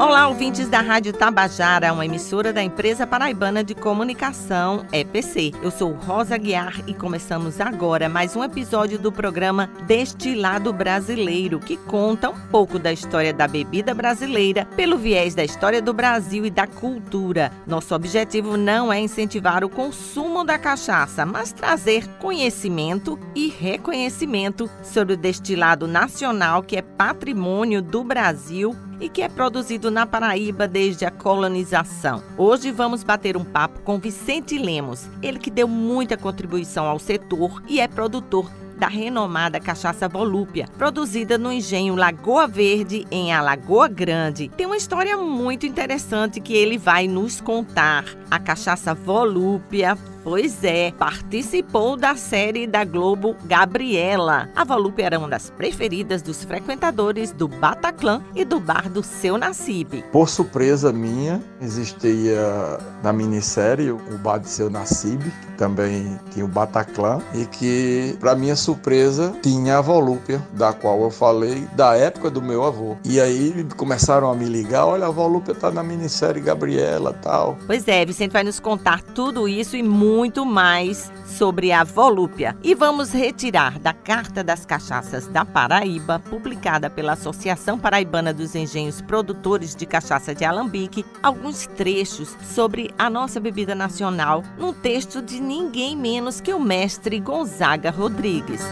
Olá, ouvintes da Rádio Tabajara, uma emissora da empresa paraibana de comunicação EPC. Eu sou Rosa Guiar e começamos agora mais um episódio do programa Destilado Brasileiro, que conta um pouco da história da bebida brasileira pelo viés da história do Brasil e da cultura. Nosso objetivo não é incentivar o consumo da cachaça, mas trazer conhecimento e reconhecimento sobre o destilado nacional que é patrimônio do Brasil e que é produzido na Paraíba desde a colonização. Hoje vamos bater um papo com Vicente Lemos, ele que deu muita contribuição ao setor e é produtor da renomada cachaça Volúpia, produzida no engenho Lagoa Verde, em Alagoa Grande. Tem uma história muito interessante que ele vai nos contar. A cachaça Volúpia Pois é, participou da série da Globo Gabriela. A Volúpia era uma das preferidas dos frequentadores do Bataclan e do bar do Seu Nacibe. Por surpresa minha, existia na minissérie o bar do Seu Nacibe, que também tinha o Bataclan, e que, para minha surpresa, tinha a Volúpia, da qual eu falei da época do meu avô. E aí começaram a me ligar, olha, a Volúpia tá na minissérie Gabriela tal. Pois é, Vicente vai nos contar tudo isso e muito muito mais sobre a volúpia. E vamos retirar da Carta das Cachaças da Paraíba, publicada pela Associação Paraibana dos Engenhos Produtores de Cachaça de Alambique, alguns trechos sobre a nossa bebida nacional, num texto de ninguém menos que o mestre Gonzaga Rodrigues.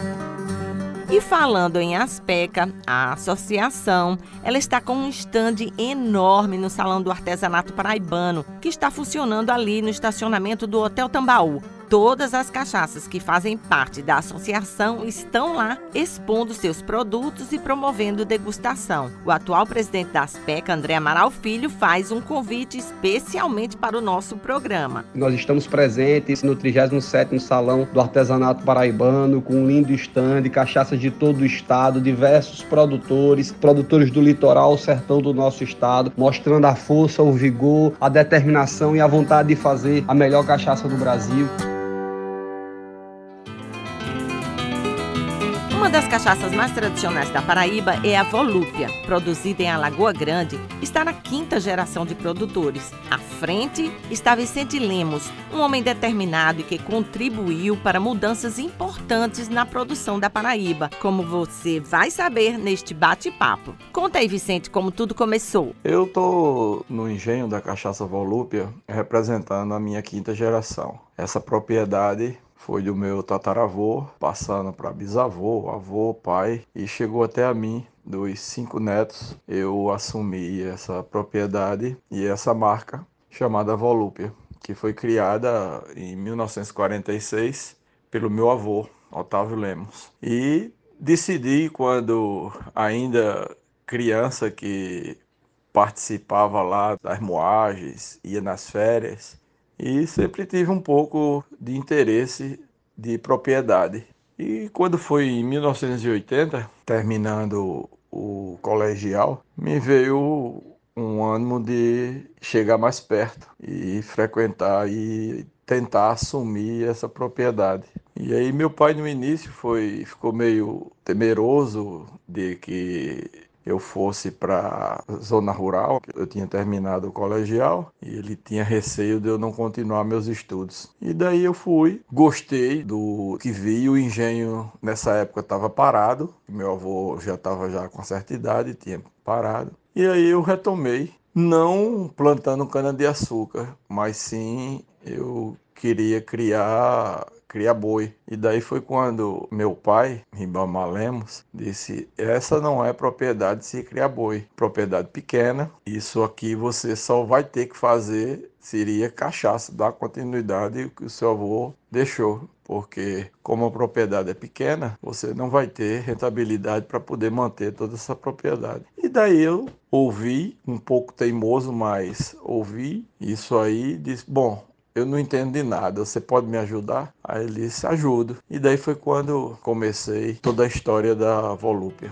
E falando em Aspeca, a associação, ela está com um estande enorme no Salão do Artesanato Paraibano, que está funcionando ali no estacionamento do Hotel Tambaú. Todas as cachaças que fazem parte da associação estão lá expondo seus produtos e promovendo degustação. O atual presidente da Aspeca, André Amaral Filho, faz um convite especialmente para o nosso programa. Nós estamos presentes no 37º Salão do Artesanato Paraibano, com um lindo estande, cachaças de todo o estado, diversos produtores, produtores do litoral, sertão do nosso estado, mostrando a força, o vigor, a determinação e a vontade de fazer a melhor cachaça do Brasil. Uma das cachaças mais tradicionais da Paraíba é a Volúpia, produzida em Alagoa Grande, está na quinta geração de produtores. À frente está Vicente Lemos, um homem determinado e que contribuiu para mudanças importantes na produção da Paraíba, como você vai saber neste bate-papo. Conta aí, Vicente, como tudo começou. Eu tô no engenho da cachaça Volúpia representando a minha quinta geração. Essa propriedade foi do meu tataravô, passando para bisavô, avô, pai e chegou até a mim. Dos cinco netos, eu assumi essa propriedade e essa marca chamada Volúpia, que foi criada em 1946 pelo meu avô, Otávio Lemos. E decidi, quando ainda criança que participava lá das moagens, ia nas férias, e sempre tive um pouco de interesse de propriedade. E quando foi em 1980, terminando o colegial, me veio um ânimo de chegar mais perto e frequentar e tentar assumir essa propriedade. E aí meu pai no início foi ficou meio temeroso de que eu fosse para zona rural, eu tinha terminado o colegial e ele tinha receio de eu não continuar meus estudos. E daí eu fui, gostei do que vi, o engenho nessa época estava parado, meu avô já estava já com certa idade, tinha parado. E aí eu retomei, não plantando cana de açúcar, mas sim eu queria criar cria boi. E daí foi quando meu pai, Ribamar Lemos, disse: essa não é propriedade de se criar boi, propriedade pequena. Isso aqui você só vai ter que fazer seria cachaça, dar continuidade que o seu avô deixou. Porque, como a propriedade é pequena, você não vai ter rentabilidade para poder manter toda essa propriedade. E daí eu ouvi, um pouco teimoso, mas ouvi isso aí disse: Bom, eu não entendo de nada, você pode me ajudar? Aí ele disse, ajudo. E daí foi quando comecei toda a história da Volúpia.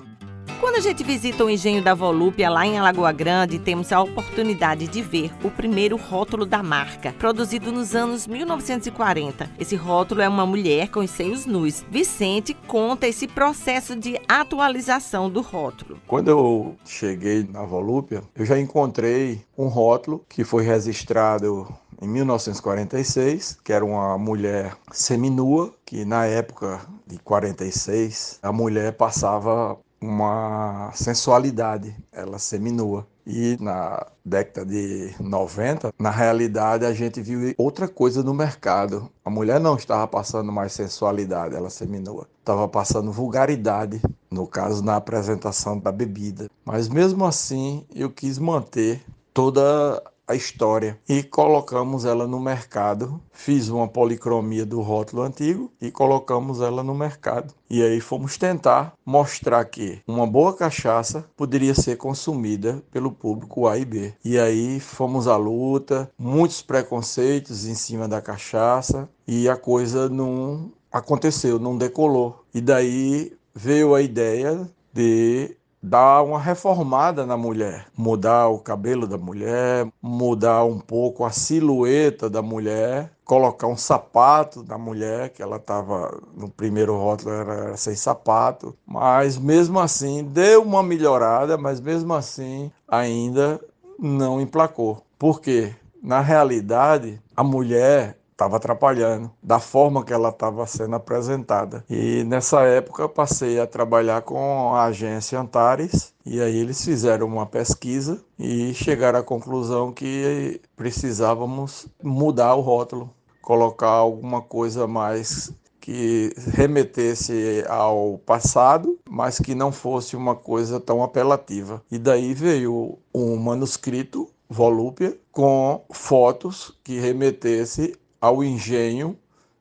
quando a gente visita o engenho da Volúpia lá em Alagoa Grande, temos a oportunidade de ver o primeiro rótulo da marca, produzido nos anos 1940. Esse rótulo é uma mulher com os seios nus. Vicente conta esse processo de atualização do rótulo. Quando eu cheguei na Volúpia, eu já encontrei um rótulo que foi registrado em 1946, que era uma mulher seminua, que na época de 46 a mulher passava uma sensualidade, ela seminua. E na década de 90, na realidade, a gente viu outra coisa no mercado. A mulher não estava passando mais sensualidade, ela seminua. Estava passando vulgaridade, no caso, na apresentação da bebida. Mas mesmo assim, eu quis manter toda a história e colocamos ela no mercado. Fiz uma policromia do rótulo antigo e colocamos ela no mercado. E aí fomos tentar mostrar que uma boa cachaça poderia ser consumida pelo público A e B. E aí fomos à luta, muitos preconceitos em cima da cachaça e a coisa não aconteceu, não decolou. E daí veio a ideia de dar uma reformada na mulher, mudar o cabelo da mulher, mudar um pouco a silhueta da mulher, colocar um sapato da mulher, que ela estava no primeiro rótulo era sem sapato, mas mesmo assim deu uma melhorada, mas mesmo assim ainda não emplacou. Por quê? Na realidade, a mulher estava atrapalhando da forma que ela estava sendo apresentada. E nessa época passei a trabalhar com a agência Antares e aí eles fizeram uma pesquisa e chegaram à conclusão que precisávamos mudar o rótulo, colocar alguma coisa mais que remetesse ao passado, mas que não fosse uma coisa tão apelativa. E daí veio um manuscrito volúpia com fotos que remetesse ao engenho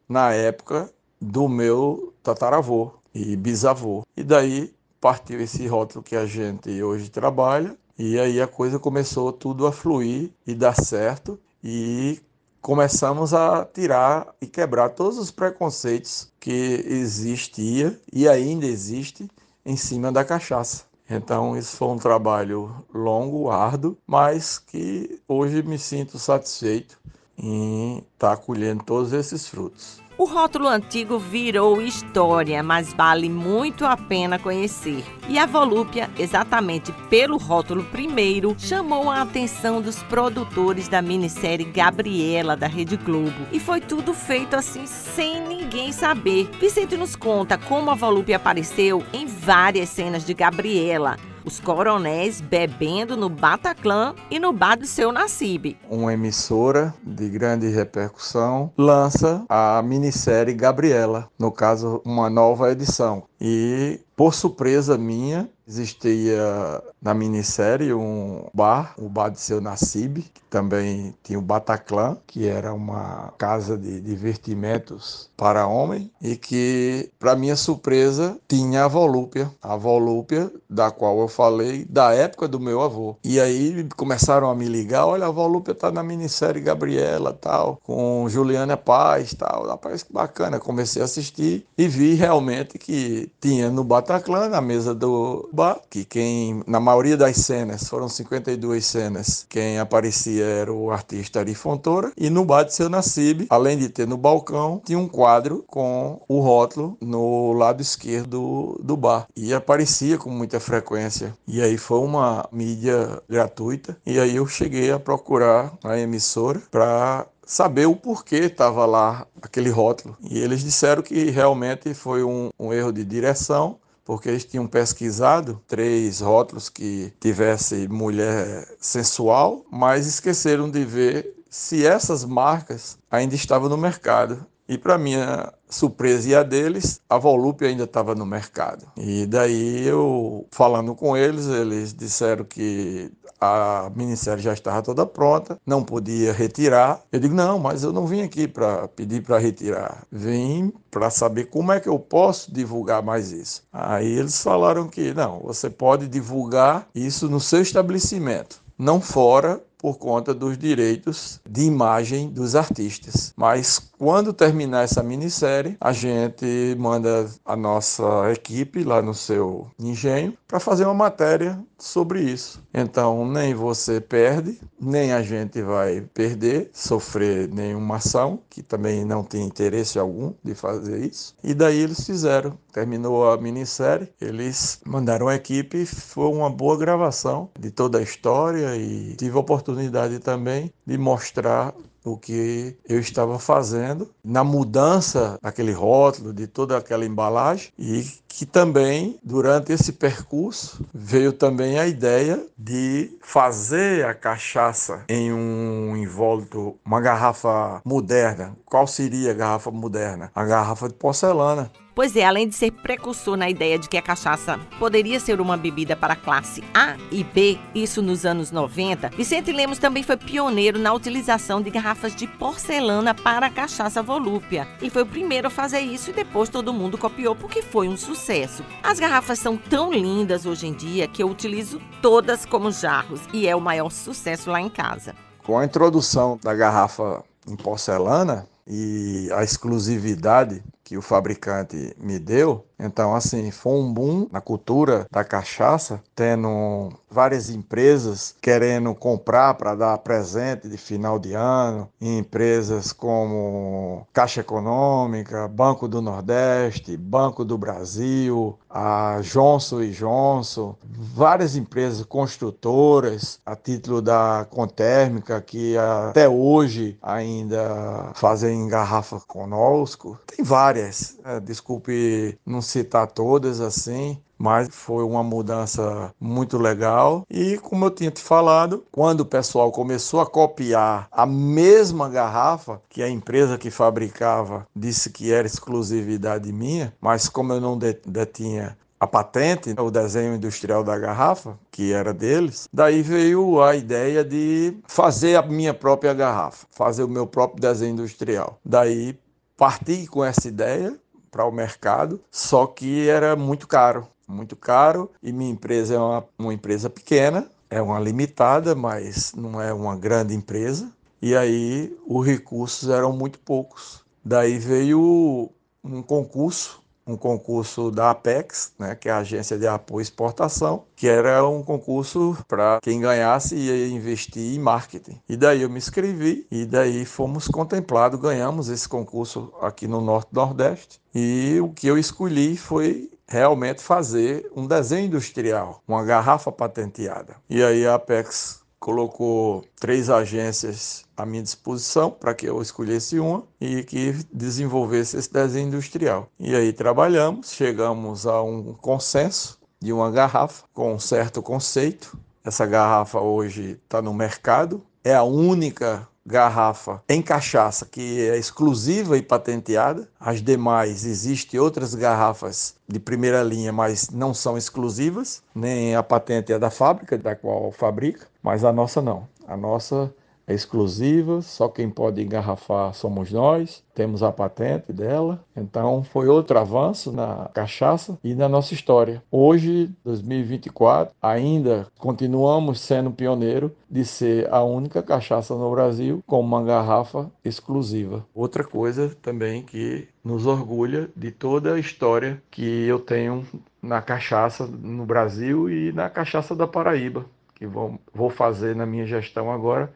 na época do meu tataravô e bisavô. E daí partiu esse rótulo que a gente hoje trabalha, e aí a coisa começou tudo a fluir e dar certo, e começamos a tirar e quebrar todos os preconceitos que existia e ainda existe em cima da cachaça. Então, isso foi um trabalho longo, árduo, mas que hoje me sinto satisfeito estar tá colhendo todos esses frutos. O rótulo antigo virou história, mas vale muito a pena conhecer. E a Volúpia, exatamente pelo rótulo primeiro, chamou a atenção dos produtores da minissérie Gabriela da Rede Globo. E foi tudo feito assim sem ninguém saber. Vicente nos conta como a Volúpia apareceu em várias cenas de Gabriela os coronéis bebendo no Bataclan e no bar do seu Nassib. Uma emissora de grande repercussão lança a minissérie Gabriela, no caso, uma nova edição. E por surpresa minha, existia na minissérie um bar, o bar de seu Nassib, que também tinha o Bataclan, que era uma casa de divertimentos para homem, e que, para minha surpresa, tinha a Volúpia, a Volúpia da qual eu falei da época do meu avô. E aí começaram a me ligar, olha, a Volúpia tá na minissérie Gabriela, tal, com Juliana Paz, tal. Rapaz, que bacana. Comecei a assistir e vi realmente que tinha no Bataclan, na mesa do bar, que quem, na maioria das cenas, foram 52 cenas, quem aparecia era o artista Ari Fontoura, e no bar de seu Nassib, além de ter no balcão, tinha um quadro com o rótulo no lado esquerdo do bar, e aparecia com muita frequência. E aí foi uma mídia gratuita, e aí eu cheguei a procurar a emissora para saber o porquê estava lá aquele rótulo. E eles disseram que realmente foi um, um, erro de direção, porque eles tinham pesquisado três rótulos que tivesse mulher sensual, mas esqueceram de ver se essas marcas ainda estavam no mercado. E para minha surpresa e a deles, a Volúpia ainda estava no mercado. E daí eu falando com eles, eles disseram que a minissérie já estava toda pronta, não podia retirar. Eu digo: "Não, mas eu não vim aqui para pedir para retirar. Vim para saber como é que eu posso divulgar mais isso". Aí eles falaram que não, você pode divulgar isso no seu estabelecimento, não fora por conta dos direitos de imagem dos artistas. Mas quando terminar essa minissérie, a gente manda a nossa equipe lá no seu engenho para fazer uma matéria sobre isso. Então, nem você perde, nem a gente vai perder, sofrer nenhuma ação, que também não tem interesse algum de fazer isso. E daí eles fizeram. Terminou a minissérie, eles mandaram a equipe, foi uma boa gravação de toda a história e tive a oportunidade também de mostrar o que eu estava fazendo na mudança daquele rótulo, de toda aquela embalagem e que também durante esse percurso veio também a ideia de fazer a cachaça em um invólucro, uma garrafa moderna. Qual seria a garrafa moderna? A garrafa de porcelana. Pois é, além de ser precursor na ideia de que a cachaça poderia ser uma bebida para classe A e B, isso nos anos 90, Vicente Lemos também foi pioneiro na utilização de garrafas de porcelana para a cachaça volúpia. E foi o primeiro a fazer isso e depois todo mundo copiou porque foi um sucesso. As garrafas são tão lindas hoje em dia que eu utilizo todas como jarros e é o maior sucesso lá em casa. Com a introdução da garrafa em porcelana e a exclusividade que o fabricante me deu. Então, assim, foi um boom na cultura da cachaça, tendo várias empresas querendo comprar para dar presente de final de ano, empresas como Caixa Econômica, Banco do Nordeste, Banco do Brasil, a Johnson Johnson, várias empresas construtoras a título da Contérmica que até hoje ainda fazem garrafa conosco. Tem várias várias, é, desculpe não citar todas assim, mas foi uma mudança muito legal. E como eu tinha te falado, quando o pessoal começou a copiar a mesma garrafa que a empresa que fabricava disse que era exclusividade minha, mas como eu não detinha a patente, o desenho industrial da garrafa, que era deles, daí veio a ideia de fazer a minha própria garrafa, fazer o meu próprio desenho industrial. Daí parti com essa ideia para o mercado, só que era muito caro, muito caro e minha empresa é uma, uma empresa pequena, é uma limitada, mas não é uma grande empresa. E aí os recursos eram muito poucos. Daí veio um concurso um concurso da Apex, né, que é a agência de apoio à exportação, que era um concurso para quem ganhasse ia investir em marketing. E daí eu me inscrevi e daí fomos contemplados, ganhamos esse concurso aqui no Norte Nordeste. E o que eu escolhi foi realmente fazer um desenho industrial, uma garrafa patenteada. E aí a Apex colocou três agências à minha disposição para que eu escolhesse uma e que desenvolvesse esse desenho industrial. E aí trabalhamos, chegamos a um consenso de uma garrafa com um certo conceito. Essa garrafa hoje está no mercado, é a única garrafa em cachaça que é exclusiva e patenteada. As demais existem outras garrafas de primeira linha, mas não são exclusivas, nem a patente é da fábrica da qual fabrica, mas a nossa não. A nossa exclusiva, só quem pode engarrafar somos nós, temos a patente dela. Então foi outro avanço na cachaça e na nossa história. Hoje, 2024, ainda continuamos sendo pioneiro de ser a única cachaça no Brasil com uma garrafa exclusiva. Outra coisa também que nos orgulha de toda a história que eu tenho na cachaça no Brasil e na cachaça da Paraíba, que vou, vou fazer na minha gestão agora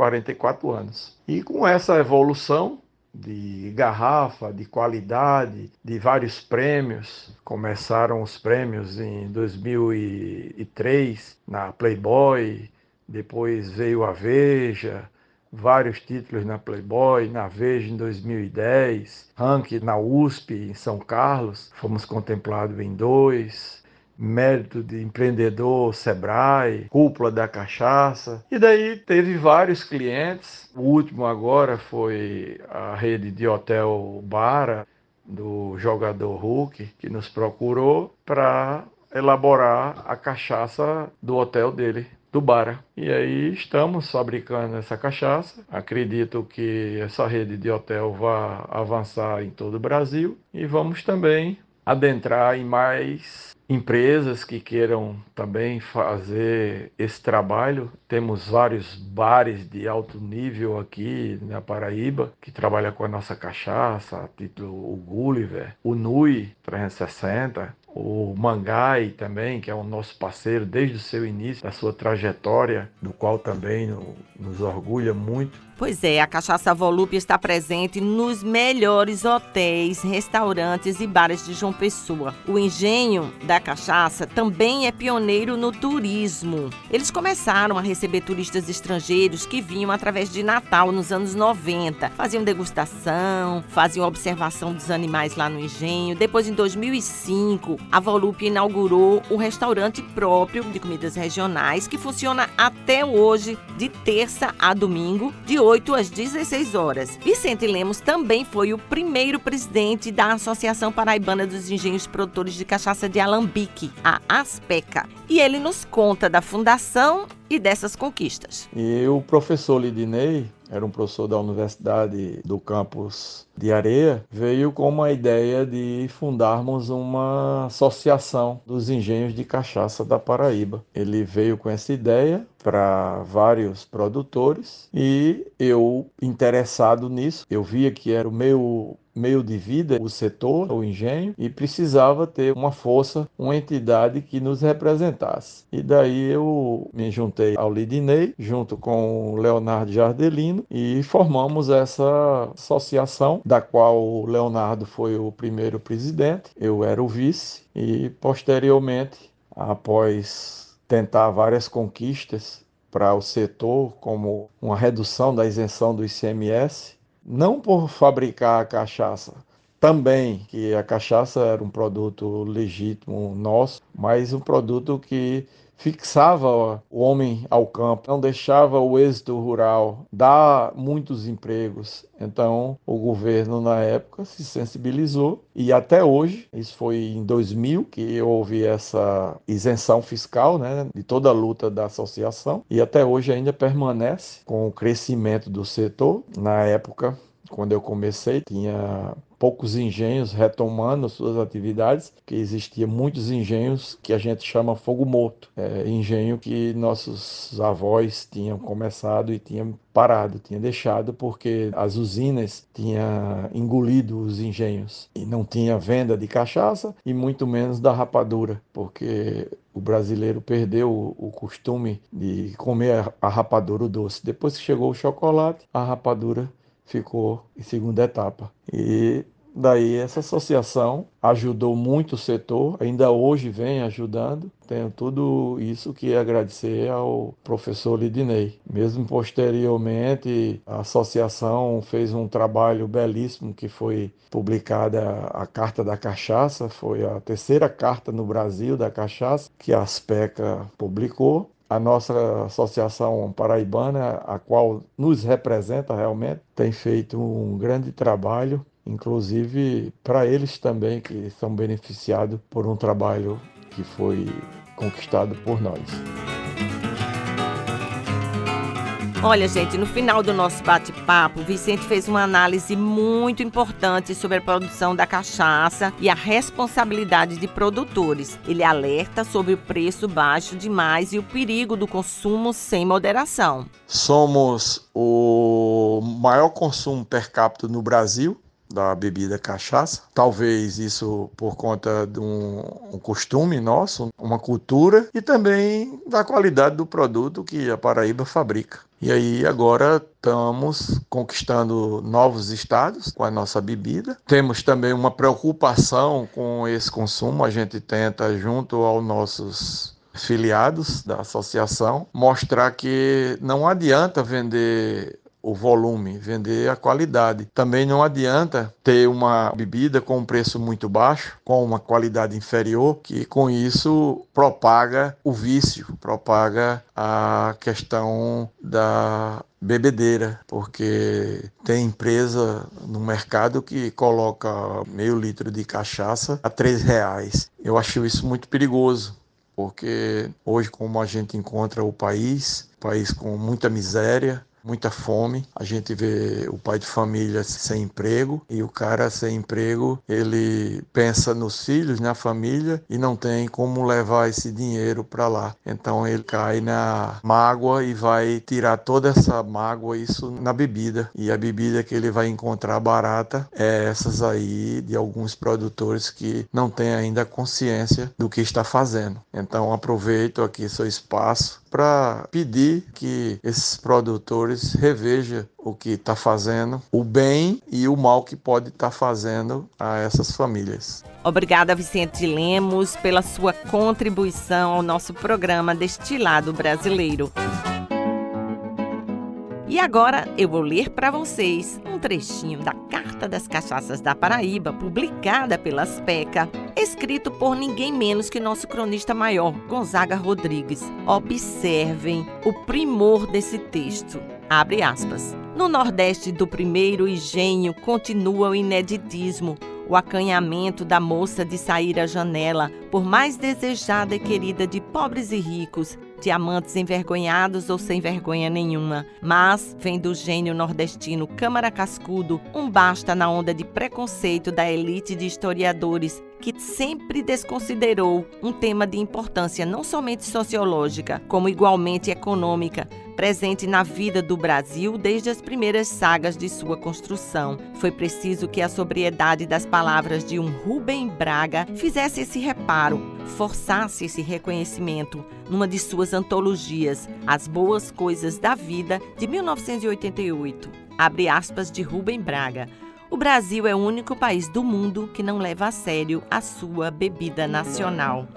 44 anos. E com essa evolução de garrafa, de qualidade, de vários prêmios, começaram os prêmios em 2003 na Playboy, depois veio a Veja, vários títulos na Playboy, na Veja em 2010, ranking na USP em São Carlos, fomos contemplados em dois, mérito de empreendedor Sebrae, cúpula da cachaça. E daí teve vários clientes. O último agora foi a rede de hotel Bara do jogador Hulk, que nos procurou para elaborar a cachaça do hotel dele, do Bara. E aí estamos fabricando essa cachaça. Acredito que essa rede de hotel vai avançar em todo o Brasil e vamos também adentrar em mais empresas que queiram também fazer esse trabalho. Temos vários bares de alto nível aqui na Paraíba que trabalham com a nossa cachaça, a título o Gulliver, o Nui 360, o Mangai também, que é o nosso parceiro desde o seu início, da sua trajetória, do qual também nos orgulha muito. Pois é, a Cachaça Volúpia está presente nos melhores hotéis, restaurantes e bares de João Pessoa. O engenho da cachaça também é pioneiro no turismo. Eles começaram a receber turistas estrangeiros que vinham através de Natal nos anos 90. Faziam degustação, faziam observação dos animais lá no engenho. Depois, em 2005, a Volúpia inaugurou um restaurante próprio de comidas regionais que funciona até hoje, de terça a domingo, de 8 às 16 horas. Vicente Lemos também foi o primeiro presidente da Associação Paraibana dos Engenhos Produtores de Cachaça de Alambique, a ASPECA. E ele nos conta da fundação e dessas conquistas. E o professor Lidinei, era um professor da Universidade do campus de Areia, veio com uma ideia de fundarmos uma associação dos engenhos de cachaça da Paraíba. Ele veio com essa ideia para vários produtores e eu interessado nisso, eu via que era o meu meio de vida, o setor, o engenho, e precisava ter uma força, uma entidade que nos representasse. E daí eu me juntei ao Lidinei, junto com o Leonardo Jardelino, e formamos essa associação, da qual o Leonardo foi o primeiro presidente, eu era o vice, e posteriormente, após tentar várias conquistas para o setor, como uma redução da isenção do ICMS, não por fabricar a cachaça, também que a cachaça era um produto legítimo nosso, mas um produto que fixava o homem ao campo, não deixava o êxito rural, dá muitos empregos. Então, o governo na época se sensibilizou e até hoje, isso foi em 2000 que houve essa isenção fiscal, né, de toda a luta da associação e até hoje ainda permanece com o crescimento do setor. Na época, quando eu comecei, tinha poucos engenhos retomando suas atividades, que existia muitos engenhos que a gente chama fogo morto, é, engenho que nossos avós tinham começado e tinham parado, tinham deixado porque as usinas tinham engolido os engenhos e não tinha venda de cachaça e muito menos da rapadura, porque o brasileiro perdeu o costume de comer a rapadura doce. Depois que chegou o chocolate, a rapadura ficou em segunda etapa. E daí essa associação ajudou muito o setor, ainda hoje vem ajudando. Tenho tudo isso que agradecer ao professor Lidinei. Mesmo posteriormente, a associação fez um trabalho belíssimo que foi publicada a Carta da Cachaça, foi a terceira carta no Brasil da cachaça que a Aspeca publicou a nossa associação paraibana, a qual nos representa realmente, tem feito um grande trabalho, inclusive para eles também que são beneficiados por um trabalho que foi conquistado por nós. Olha, gente, no final do nosso bate-papo, Vicente fez uma análise muito importante sobre a produção da cachaça e a responsabilidade de produtores. Ele alerta sobre o preço baixo demais e o perigo do consumo sem moderação. Somos o maior consumo per capita no Brasil da bebida cachaça. Talvez isso por conta de um, um, costume nosso, uma cultura e também da qualidade do produto que a Paraíba fabrica. E aí agora estamos conquistando novos estados com a nossa bebida. Temos também uma preocupação com esse consumo. A gente tenta, junto aos nossos filiados da associação, mostrar que não adianta vender o volume, vender a qualidade. Também não adianta ter uma bebida com um preço muito baixo, com uma qualidade inferior, que com isso propaga o vício, propaga a questão da bebedeira, porque tem empresa no mercado que coloca meio litro de cachaça a três reais. Eu acho isso muito perigoso, porque hoje como a gente encontra o país, país com muita miséria, muita fome. A gente vê o pai de família sem emprego e o cara sem emprego, ele pensa nos filhos, na família e não tem como levar esse dinheiro para lá. Então ele cai na mágoa e vai tirar toda essa mágoa isso na bebida. E a bebida que ele vai encontrar barata é essas aí de alguns produtores que não têm ainda consciência do que está fazendo. Então aproveito aqui seu espaço para pedir que esses produtores revejam o que está fazendo, o bem e o mal que pode estar tá fazendo a essas famílias. Obrigada, Vicente Lemos, pela sua contribuição ao nosso programa Destilado Brasileiro. E agora eu vou ler para vocês um trechinho da Carta das Cachaças da Paraíba, publicada pela SPECA, escrito por ninguém menos que nosso cronista maior, Gonzaga Rodrigues. Observem o primor desse texto. Abre aspas. No Nordeste do primeiro engenho continua o ineditismo, o acanhamento da moça de sair à janela, por mais desejada e querida de pobres e ricos, diamantes envergonhados ou sem vergonha nenhuma. Mas vem do gênio nordestino Câmara Cascudo um basta na onda de preconceito da elite de historiadores que sempre desconsiderou um tema de importância não somente sociológica, como igualmente econômica, presente na vida do Brasil desde as primeiras sagas de sua construção. Foi preciso que a sobriedade das palavras de um Rubem Braga fizesse esse reparo, forçasse esse reconhecimento numa de suas antologias, As Boas Coisas da Vida, de 1988. Abre aspas de Rubem Braga. O Brasil é o único país do mundo que não leva a sério a sua bebida nacional.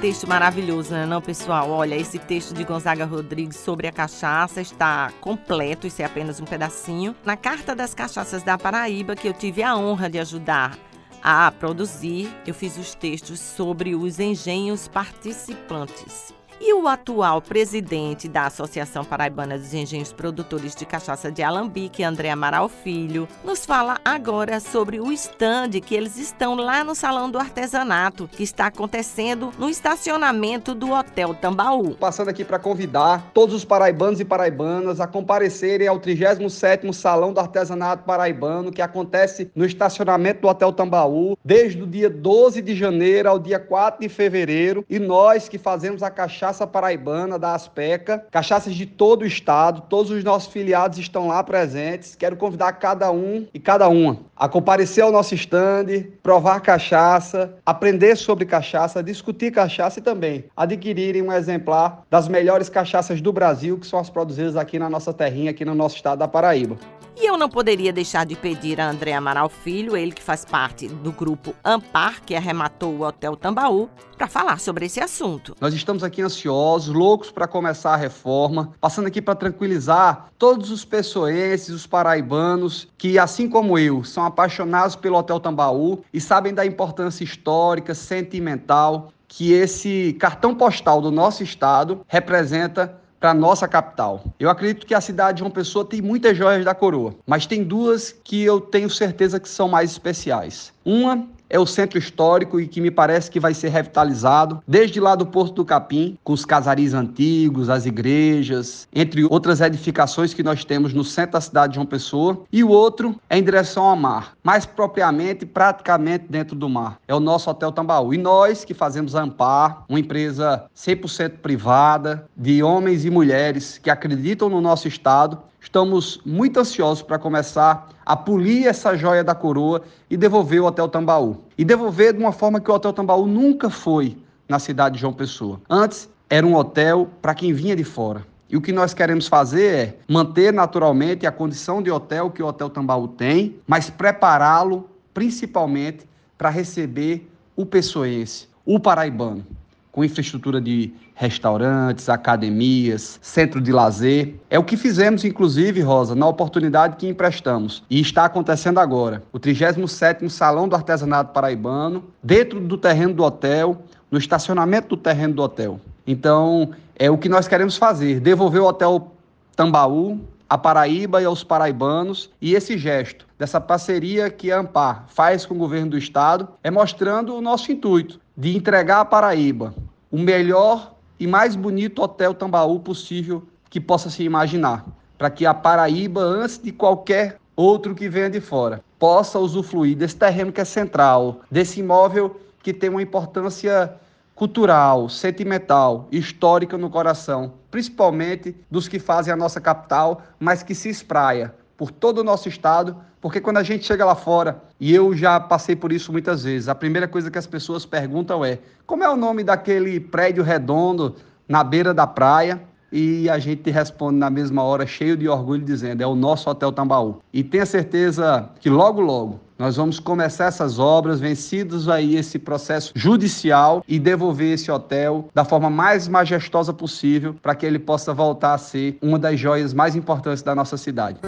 texto maravilhoso, né, não, pessoal? Olha, esse texto de Gonzaga Rodrigues sobre a cachaça está completo, isso é apenas um pedacinho. Na Carta das Cachaças da Paraíba, que eu tive a honra de ajudar a produzir, eu fiz os textos sobre os engenhos participantes. E o atual presidente da Associação Paraibana dos Engenhos Produtores de Cachaça de Alambique, André Amaral Filho, nos fala agora sobre o stand que eles estão lá no Salão do Artesanato, que está acontecendo no estacionamento do Hotel Tambaú. Passando aqui para convidar todos os paraibanos e paraibanas a comparecerem ao 37º Salão do Artesanato Paraibano, que acontece no estacionamento do Hotel Tambaú, desde o dia 12 de janeiro ao dia 4 de fevereiro, e nós que fazemos a cachaça Cachaça Paraibana da Aspeca, cachaças de todo o estado, todos os nossos filiados estão lá presentes. Quero convidar cada um e cada uma a comparecer ao nosso estande, provar cachaça, aprender sobre cachaça, discutir cachaça e também adquirirem um exemplar das melhores cachaças do Brasil, que são as produzidas aqui na nossa terrinha, aqui no nosso estado da Paraíba. E eu não poderia deixar de pedir a André Amaral Filho, ele que faz parte do grupo Ampar, que arrematou o Hotel Tambaú, para falar sobre esse assunto. Nós estamos aqui ansiosos, loucos para começar a reforma, passando aqui para tranquilizar todos os pessoenses, os paraibanos, que assim como eu, são apaixonados pelo Hotel Tambaú e sabem da importância histórica, sentimental que esse cartão postal do nosso estado representa para nossa capital. Eu acredito que a cidade de João Pessoa tem muitas joias da coroa, mas tem duas que eu tenho certeza que são mais especiais. Uma é o centro histórico e que me parece que vai ser revitalizado, desde lá do Porto do Capim, com os casaris antigos, as igrejas, entre outras edificações que nós temos no centro da cidade de João Pessoa, e o outro é em direção ao mar, mais propriamente, praticamente dentro do mar. É o nosso Hotel Tambaú. E nós que fazemos a Ampar, uma empresa 100% privada, de homens e mulheres que acreditam no nosso estado, Estamos muito ansiosos para começar a polir essa joia da coroa e devolver o Hotel Tambaú. E devolver de uma forma que o Hotel Tambaú nunca foi na cidade de João Pessoa. Antes, era um hotel para quem vinha de fora. E o que nós queremos fazer é manter naturalmente a condição de hotel que o Hotel Tambaú tem, mas prepará-lo principalmente para receber o pessoense, o paraibano com infraestrutura de restaurantes, academias, centro de lazer. É o que fizemos, inclusive, Rosa, na oportunidade que emprestamos. E está acontecendo agora. O 37º Salão do Artesanato Paraibano, dentro do terreno do hotel, no estacionamento do terreno do hotel. Então, é o que nós queremos fazer, devolver o Hotel Tambaú a Paraíba e aos paraibanos, e esse gesto dessa parceria que a Ampar faz com o governo do estado é mostrando o nosso intuito de entregar à Paraíba o melhor e mais bonito hotel Tambaú possível que possa se imaginar, para que a Paraíba, antes de qualquer outro que venha de fora, possa usufruir desse terreno que é central, desse imóvel que tem uma importância cultural, sentimental, histórica no coração, principalmente dos que fazem a nossa capital, mas que se espraia por todo o nosso estado, porque quando a gente chega lá fora, e eu já passei por isso muitas vezes, a primeira coisa que as pessoas perguntam é: como é o nome daquele prédio redondo na beira da praia? e a gente responde na mesma hora, cheio de orgulho, dizendo: é o nosso Hotel Tambaú. E tenha certeza que logo, logo, nós vamos começar essas obras, vencidos aí esse processo judicial e devolver esse hotel da forma mais majestosa possível para que ele possa voltar a ser uma das joias mais importantes da nossa cidade.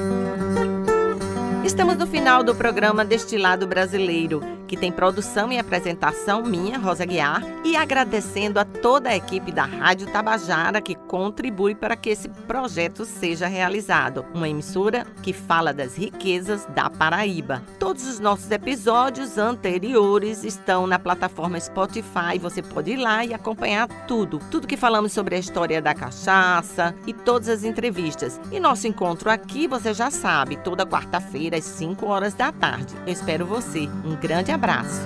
Estamos no final do programa Destilado Brasileiro, que tem produção e apresentação minha, Rosa Guiar, e agradecendo a toda a equipe da Rádio Tabajara que contribui para que esse projeto seja realizado. Uma emissora que fala das riquezas da Paraíba. Todos os nossos episódios anteriores estão na plataforma Spotify. Você pode ir lá e acompanhar tudo. Tudo que falamos sobre a história da cachaça e todas as entrevistas. E nosso encontro aqui, você já sabe, toda quarta-feira às 5 horas da tarde. Eu espero você. Um grande abraço!